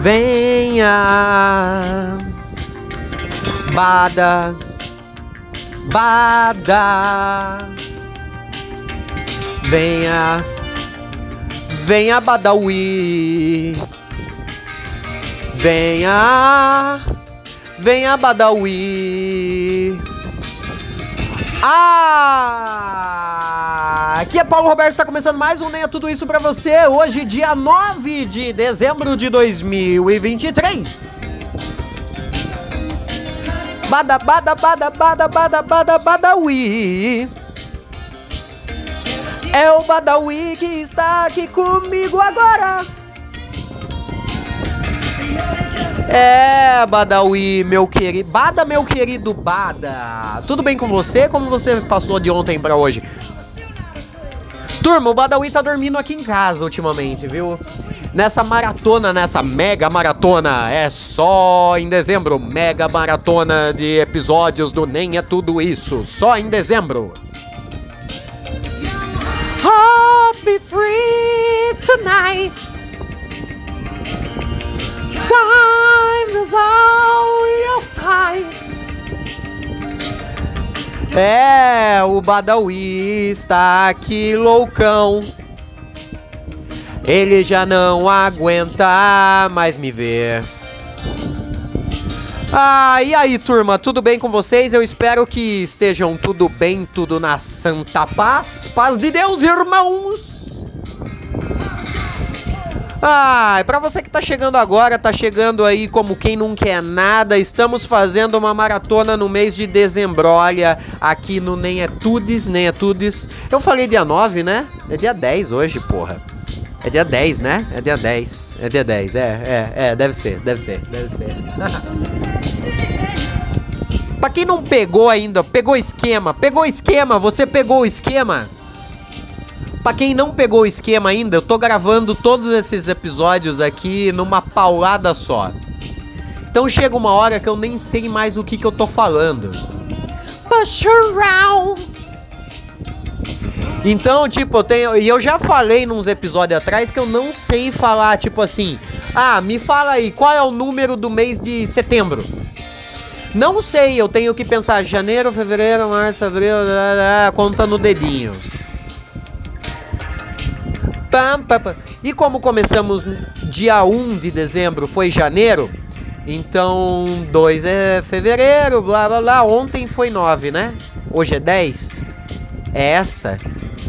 Venha, Bada, Bada. Venha, venha Badawi. Venha, venha Badawi. Ah! Aqui é Paulo Roberto, está começando mais um Nem é Tudo Isso pra você. Hoje, dia 9 de dezembro de 2023. Bada, bada, bada, bada, bada, bada, badawi. É o Badawi que está aqui comigo agora. É, Badawi, meu querido. Bada, meu querido Bada. Tudo bem com você? Como você passou de ontem pra hoje? Turma, o Badawi tá dormindo aqui em casa ultimamente, viu? Nessa maratona, nessa mega maratona, é só em dezembro. Mega maratona de episódios do Nem é Tudo Isso. Só em dezembro. I'll be free tonight. Time É, o Badawi está aqui loucão. Ele já não aguenta mais me ver. Ah, e aí, turma, tudo bem com vocês? Eu espero que estejam tudo bem, tudo na santa paz. Paz de Deus, irmãos! Ah, para você que tá chegando agora, tá chegando aí como quem não quer nada, estamos fazendo uma maratona no mês de dezembro, olha, aqui no Nem é Tudes, Nem é Tudes. Eu falei dia 9, né? É dia 10 hoje, porra. É dia 10, né? É dia 10. É dia 10, é, é, é, deve ser, deve ser, deve ser. pra quem não pegou ainda, pegou esquema, pegou esquema, você pegou o esquema? Pra quem não pegou o esquema ainda, eu tô gravando todos esses episódios aqui numa paulada só. Então chega uma hora que eu nem sei mais o que, que eu tô falando. Push around. Então, tipo, eu tenho. E eu já falei nos episódios atrás que eu não sei falar, tipo assim. Ah, me fala aí, qual é o número do mês de setembro? Não sei, eu tenho que pensar janeiro, fevereiro, março, abril, conta no dedinho. Pam, pam, pam. E como começamos dia 1 de dezembro, foi janeiro, então 2 é fevereiro, blá blá blá. Ontem foi 9, né? Hoje é 10. É essa?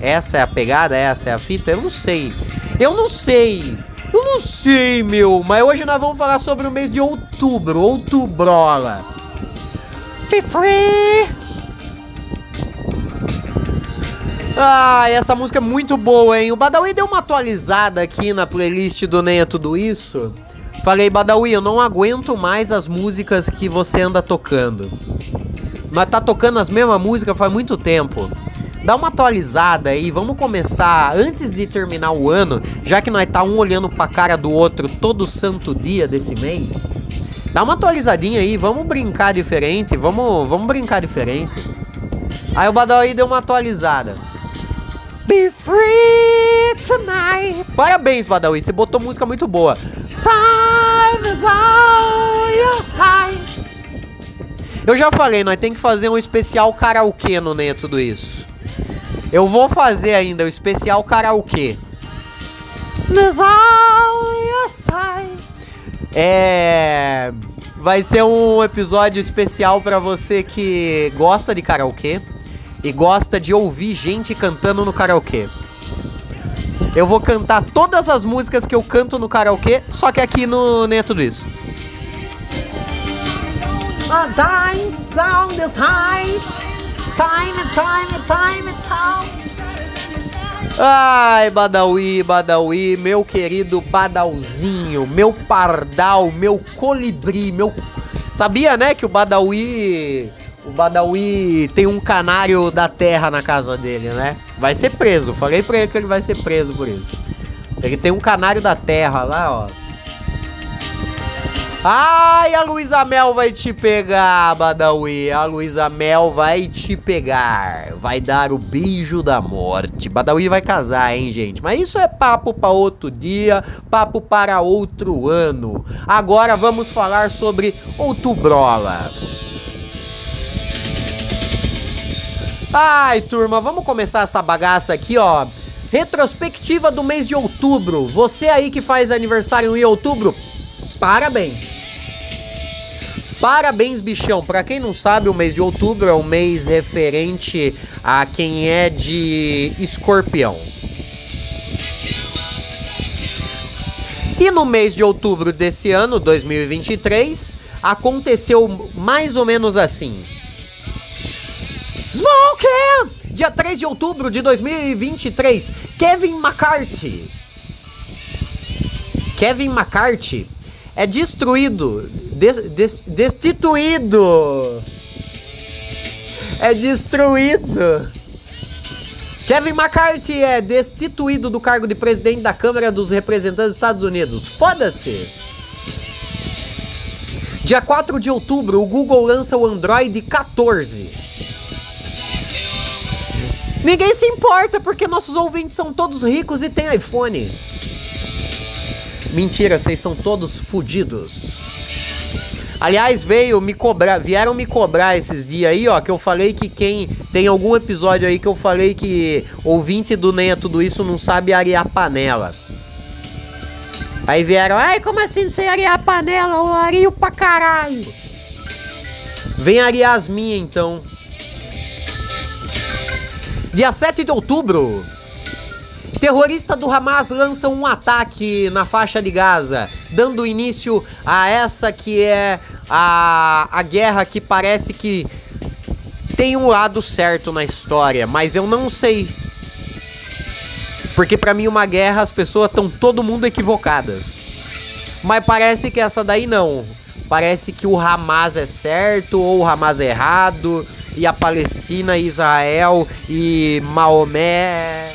Essa é a pegada? Essa é a fita? Eu não sei. Eu não sei. Eu não sei, meu. Mas hoje nós vamos falar sobre o mês de outubro. Outubrola. Be free. Ah, essa música é muito boa, hein? O Badawi deu uma atualizada aqui na playlist do Nem é Tudo Isso. Falei, Badawi, eu não aguento mais as músicas que você anda tocando. Mas tá tocando as mesmas músicas faz muito tempo. Dá uma atualizada aí, vamos começar antes de terminar o ano, já que nós tá um olhando pra cara do outro todo santo dia desse mês. Dá uma atualizadinha aí, vamos brincar diferente, vamos, vamos brincar diferente. Aí o Badawi deu uma atualizada. Be free tonight. Parabéns, Badawi. Você botou música muito boa. Time is on your side. Eu já falei, nós tem que fazer um especial karaokê no Nem é Tudo Isso. Eu vou fazer ainda o especial karaokê. É. Vai ser um episódio especial para você que gosta de karaokê e gosta de ouvir gente cantando no karaokê. Eu vou cantar todas as músicas que eu canto no karaokê, só que aqui no nem é tudo isso. Ai, Badawi, Badawi, meu querido Badalzinho, meu pardal, meu colibri, meu. Sabia, né, que o Badawi o Badawi tem um canário da terra na casa dele, né? Vai ser preso. Falei pra ele que ele vai ser preso por isso. Ele tem um canário da terra lá, ó. Ai, a Luísa Mel vai te pegar, Badawi. A Luísa Mel vai te pegar. Vai dar o beijo da morte. Badawi vai casar, hein, gente? Mas isso é papo para outro dia, papo para outro ano. Agora vamos falar sobre Outubrola. Ai, turma, vamos começar essa bagaça aqui, ó. Retrospectiva do mês de outubro. Você aí que faz aniversário em outubro, Parabéns! Parabéns, bichão! Para quem não sabe, o mês de outubro é um mês referente a quem é de escorpião. E no mês de outubro desse ano, 2023, aconteceu mais ou menos assim. Smoke! Dia 3 de outubro de 2023, Kevin McCarthy. Kevin McCarthy é destruído, des, des, destituído. É destruído. Kevin McCarthy é destituído do cargo de presidente da Câmara dos Representantes dos Estados Unidos. Foda-se. Dia 4 de outubro, o Google lança o Android 14. Ninguém se importa porque nossos ouvintes são todos ricos e têm iPhone. Mentira, vocês são todos fudidos. Aliás, veio me cobrar, vieram me cobrar esses dias aí, ó, que eu falei que quem tem algum episódio aí que eu falei que ouvinte do Nem é tudo isso não sabe arear panela. Aí vieram, ai, como assim não sei arear panela? Eu ario pra caralho. Vem arear as minhas então. Dia 7 de outubro, Terrorista do Hamas lança um ataque na faixa de Gaza, dando início a essa que é a, a guerra que parece que tem um lado certo na história, mas eu não sei. Porque para mim uma guerra as pessoas estão todo mundo equivocadas. Mas parece que essa daí não. Parece que o Hamas é certo ou o Hamas é errado e a Palestina, Israel e Maomé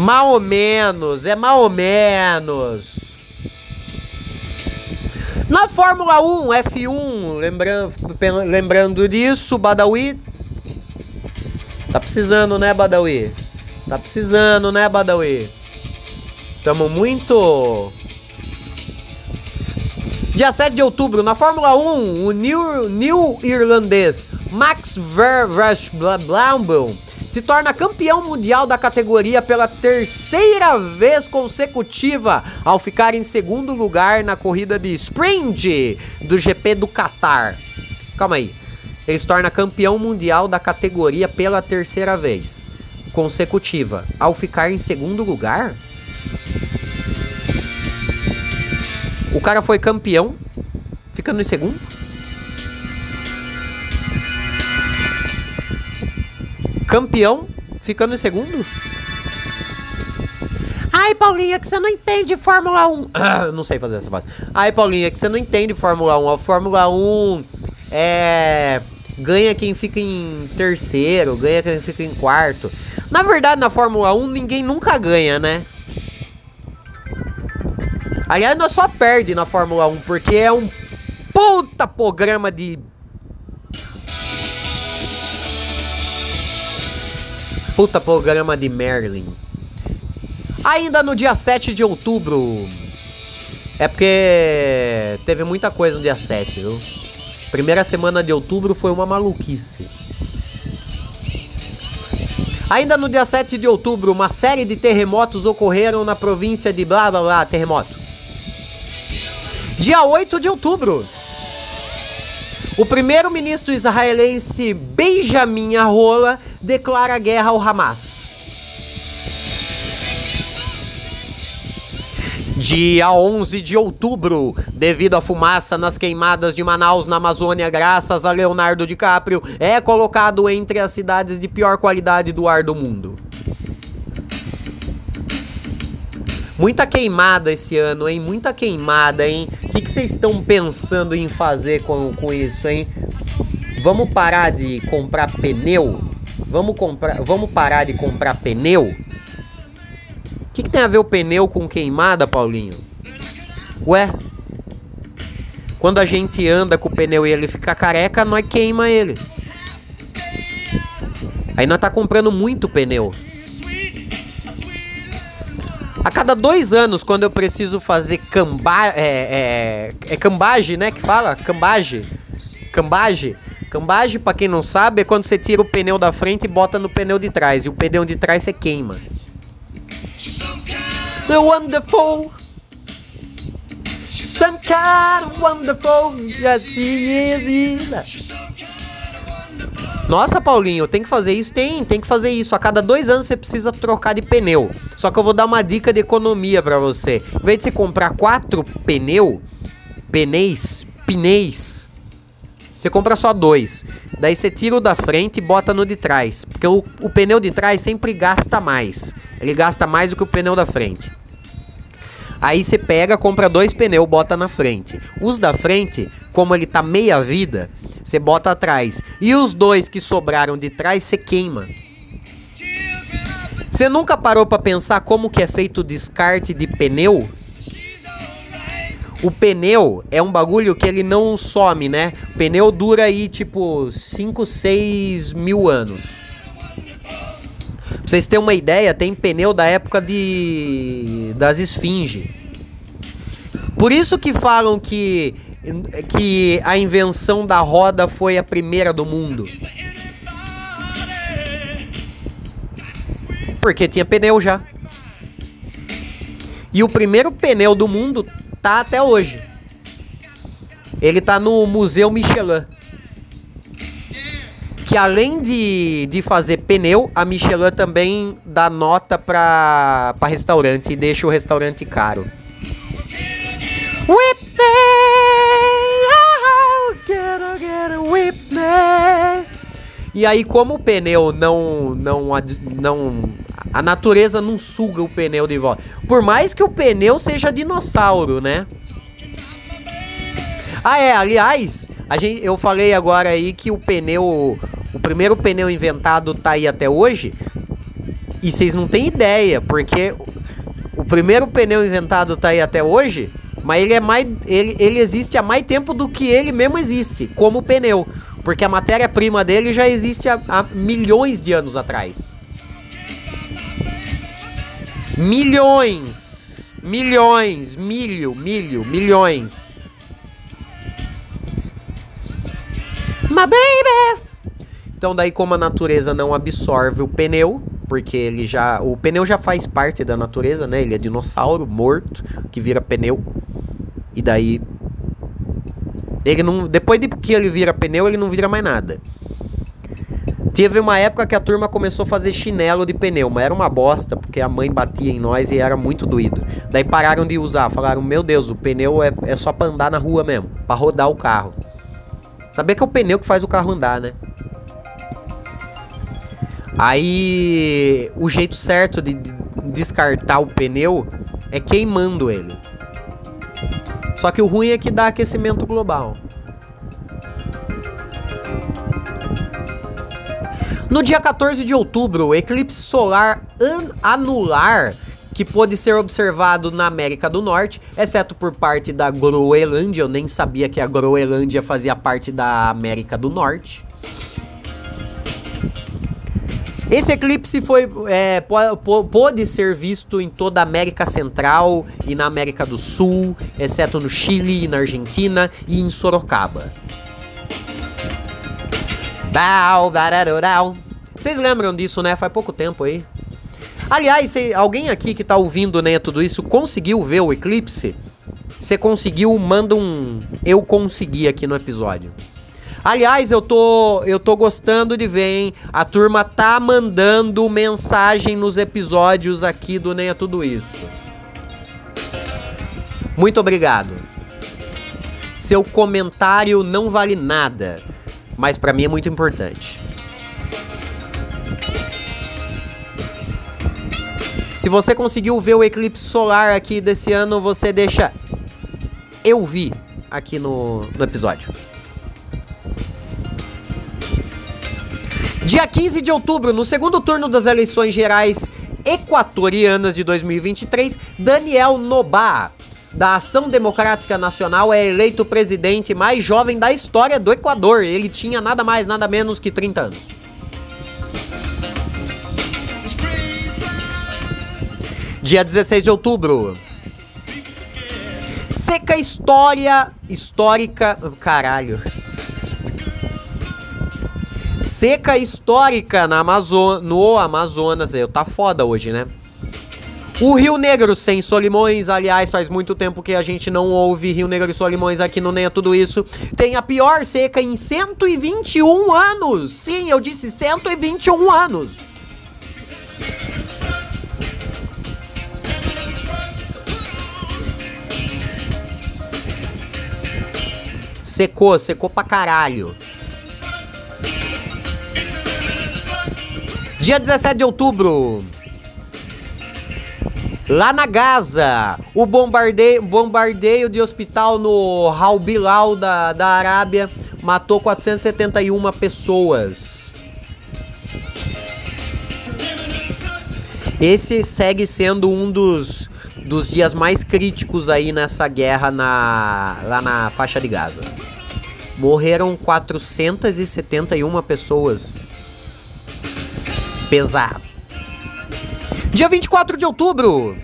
Mal ou menos, é mal ou menos. Na Fórmula 1, F1, lembrando, lembrando disso, Badawi. Tá precisando, né, Badawi? Tá precisando, né, Badawi? Tamo muito. Dia 7 de outubro, na Fórmula 1, o new, new irlandês Max Verstappen se torna campeão mundial da categoria pela terceira vez consecutiva, ao ficar em segundo lugar na corrida de sprint do GP do Qatar. Calma aí. Ele se torna campeão mundial da categoria pela terceira vez consecutiva, ao ficar em segundo lugar. O cara foi campeão, ficando em segundo. campeão, ficando em segundo. Ai, Paulinha, que você não entende Fórmula 1. não sei fazer essa voz. Ai, Paulinha, que você não entende Fórmula 1. A Fórmula 1 é. Ganha quem fica em terceiro, ganha quem fica em quarto. Na verdade, na Fórmula 1, ninguém nunca ganha, né? Aliás, nós só perde na Fórmula 1, porque é um puta programa de Puta programa de Merlin. Ainda no dia 7 de outubro. É porque teve muita coisa no dia 7, viu? Primeira semana de outubro foi uma maluquice. Ainda no dia 7 de outubro, uma série de terremotos ocorreram na província de blá blá blá, terremoto. Dia 8 de outubro, o primeiro-ministro israelense Benjamin Arrola declara guerra ao Hamas. Dia 11 de outubro, devido à fumaça nas queimadas de Manaus, na Amazônia, graças a Leonardo DiCaprio, é colocado entre as cidades de pior qualidade do ar do mundo. Muita queimada esse ano, hein? Muita queimada, hein? O que vocês estão pensando em fazer com, com isso, hein? Vamos parar de comprar pneu? Vamos, comprar, vamos parar de comprar pneu? O que, que tem a ver o pneu com queimada, Paulinho? Ué? Quando a gente anda com o pneu e ele fica careca, nós queima ele. Aí nós tá comprando muito pneu. A cada dois anos, quando eu preciso fazer camba, é, é, é cambagem, né? Que fala? Cambagem. Cambagem. Cambagem, pra quem não sabe, é quando você tira o pneu da frente e bota no pneu de trás. E o pneu de trás você queima. The wonderful. Wonderful. Yes. Nossa, Paulinho, tem que fazer isso? Tem, tem que fazer isso. A cada dois anos você precisa trocar de pneu. Só que eu vou dar uma dica de economia para você. Em vez de você comprar quatro pneu, pneus, pneus, você compra só dois. Daí você tira o da frente e bota no de trás. Porque o, o pneu de trás sempre gasta mais. Ele gasta mais do que o pneu da frente. Aí você pega, compra dois pneus, bota na frente. Os da frente, como ele tá meia vida, você bota atrás. E os dois que sobraram de trás, você queima. Você nunca parou para pensar como que é feito o descarte de pneu? O pneu é um bagulho que ele não some, né? O pneu dura aí tipo 5, 6 mil anos. Pra vocês terem uma ideia, tem pneu da época de das esfinges. Por isso que falam que que a invenção da roda foi a primeira do mundo? Porque tinha pneu já. E o primeiro pneu do mundo tá até hoje. Ele tá no Museu Michelin. Que além de, de fazer pneu, a Michelin também dá nota para restaurante e deixa o restaurante caro. Whip E aí, como o pneu não, não, não. A natureza não suga o pneu de volta. Por mais que o pneu seja dinossauro, né? Ah, é, aliás, a gente, eu falei agora aí que o pneu. O primeiro pneu inventado tá aí até hoje. E vocês não têm ideia, porque o primeiro pneu inventado tá aí até hoje, mas ele é mais. Ele, ele existe há mais tempo do que ele mesmo existe, como pneu. Porque a matéria-prima dele já existe há, há milhões de anos atrás. Milhões! Milhões! Milho, milho, milhões! My baby! Então daí como a natureza não absorve o pneu, porque ele já, o pneu já faz parte da natureza, né? Ele é dinossauro morto que vira pneu. E daí ele não, depois de que ele vira pneu, ele não vira mais nada. Teve uma época que a turma começou a fazer chinelo de pneu, mas era uma bosta, porque a mãe batia em nós e era muito doído. Daí pararam de usar, falaram: Meu Deus, o pneu é, é só pra andar na rua mesmo, pra rodar o carro. Sabia que é o pneu que faz o carro andar, né? Aí o jeito certo de descartar o pneu é queimando ele. Só que o ruim é que dá aquecimento global. No dia 14 de outubro, o eclipse solar anular que pôde ser observado na América do Norte, exceto por parte da Groenlândia. Eu nem sabia que a Groenlândia fazia parte da América do Norte. Esse eclipse foi, é, pôde ser visto em toda a América Central e na América do Sul, exceto no Chile, na Argentina e em Sorocaba. Vocês lembram disso, né? Faz pouco tempo aí. Aliás, alguém aqui que tá ouvindo né, tudo isso conseguiu ver o eclipse? Você conseguiu, manda um eu consegui aqui no episódio. Aliás, eu tô, eu tô gostando de ver, hein? A turma tá mandando mensagem nos episódios aqui do Nem é Tudo Isso. Muito obrigado. Seu comentário não vale nada, mas para mim é muito importante. Se você conseguiu ver o eclipse solar aqui desse ano, você deixa eu vi aqui no, no episódio. Dia 15 de outubro, no segundo turno das eleições gerais equatorianas de 2023, Daniel Nobá da Ação Democrática Nacional é eleito presidente mais jovem da história do Equador. Ele tinha nada mais, nada menos que 30 anos. Dia 16 de outubro. Seca história histórica, caralho. Seca histórica na Amazon, no Amazonas. Eu tá foda hoje, né? O Rio Negro sem Solimões, aliás, faz muito tempo que a gente não ouve Rio Negro e Solimões aqui no Nem é Tudo Isso. Tem a pior seca em 121 anos. Sim, eu disse 121 anos. Secou, secou pra caralho. Dia 17 de outubro. Lá na Gaza, o bombardeio, bombardeio de hospital no Al Bilal da, da Arábia matou 471 pessoas. Esse segue sendo um dos, dos dias mais críticos aí nessa guerra na, lá na faixa de Gaza. Morreram 471 pessoas. Pesado. Dia 24 de outubro.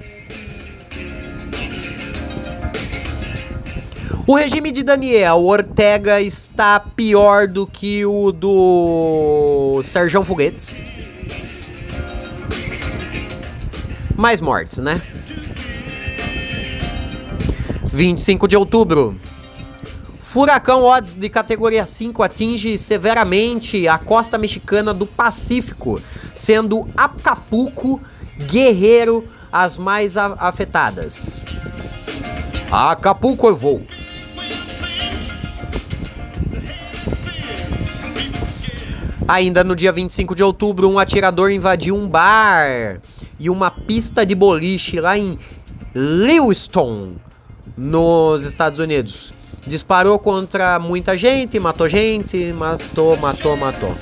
O regime de Daniel Ortega está pior do que o do Sérgio Foguetes. Mais mortes, né? 25 de outubro. Furacão Odds de categoria 5 atinge severamente a costa mexicana do Pacífico, sendo Acapulco Guerreiro as mais afetadas. Acapulco eu vou. Ainda no dia 25 de outubro, um atirador invadiu um bar e uma pista de boliche lá em Lewiston, nos Estados Unidos. Disparou contra muita gente, matou gente, matou, matou, matou.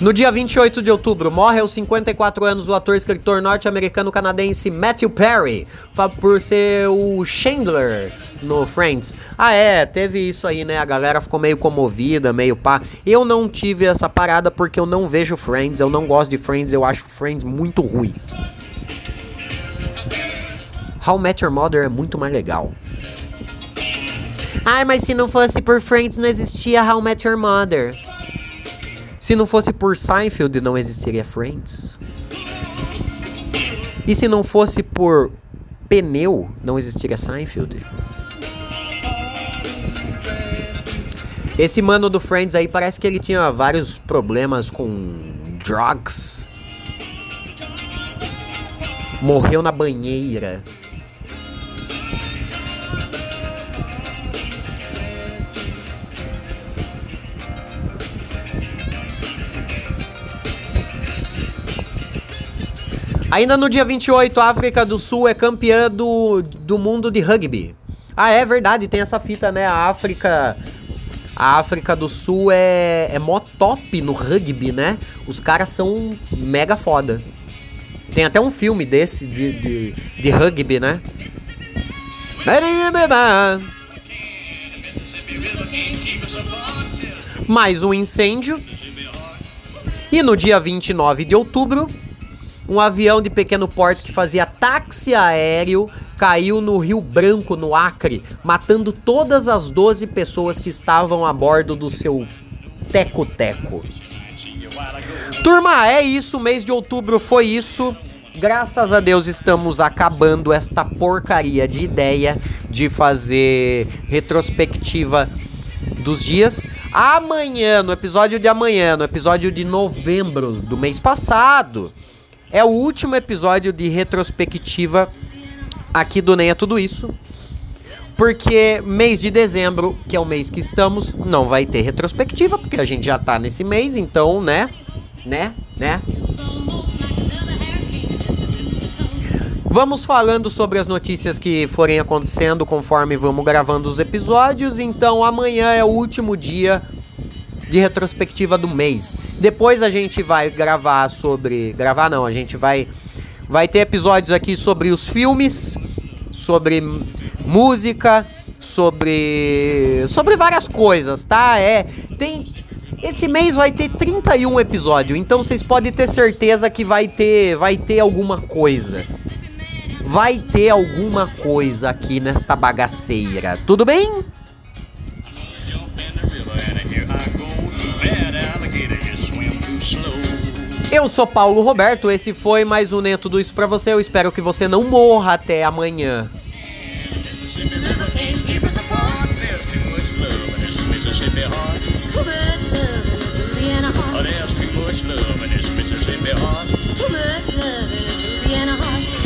No dia 28 de outubro, morre aos 54 anos o ator e escritor norte-americano-canadense Matthew Perry, por ser o Chandler no Friends. Ah, é, teve isso aí, né? A galera ficou meio comovida, meio pá. Eu não tive essa parada porque eu não vejo Friends, eu não gosto de Friends, eu acho Friends muito ruim. How Met Your Mother é muito mais legal. Ai, mas se não fosse por Friends, não existia How Met Your Mother. Se não fosse por Seinfeld, não existiria Friends. E se não fosse por pneu, não existiria Seinfeld. Esse mano do Friends aí parece que ele tinha vários problemas com drugs. Morreu na banheira. Ainda no dia 28, a África do Sul é campeã do, do mundo de rugby. Ah, é verdade, tem essa fita, né? A África. A África do Sul é, é mó top no rugby, né? Os caras são mega foda. Tem até um filme desse de, de, de rugby, né? Mais um incêndio. E no dia 29 de outubro, um avião de pequeno porte que fazia táxi aéreo caiu no Rio Branco, no Acre, matando todas as 12 pessoas que estavam a bordo do seu teco-teco. Turma, é isso, mês de outubro foi isso. Graças a Deus estamos acabando esta porcaria de ideia de fazer retrospectiva dos dias. Amanhã, no episódio de amanhã, no episódio de novembro do mês passado, é o último episódio de retrospectiva aqui do Nem é Tudo Isso. Porque mês de dezembro, que é o mês que estamos, não vai ter retrospectiva, porque a gente já tá nesse mês, então, né? Né? Né? Vamos falando sobre as notícias que forem acontecendo conforme vamos gravando os episódios. Então amanhã é o último dia de retrospectiva do mês. Depois a gente vai gravar sobre, gravar não, a gente vai vai ter episódios aqui sobre os filmes, sobre música, sobre sobre várias coisas, tá? É, tem esse mês vai ter 31 episódios, então vocês podem ter certeza que vai ter vai ter alguma coisa vai ter alguma coisa aqui nesta bagaceira. Tudo bem? Eu sou Paulo Roberto, esse foi mais um Nem Tudo Isso pra você. Eu espero que você não morra até amanhã. Too much love in this Mississippi heart.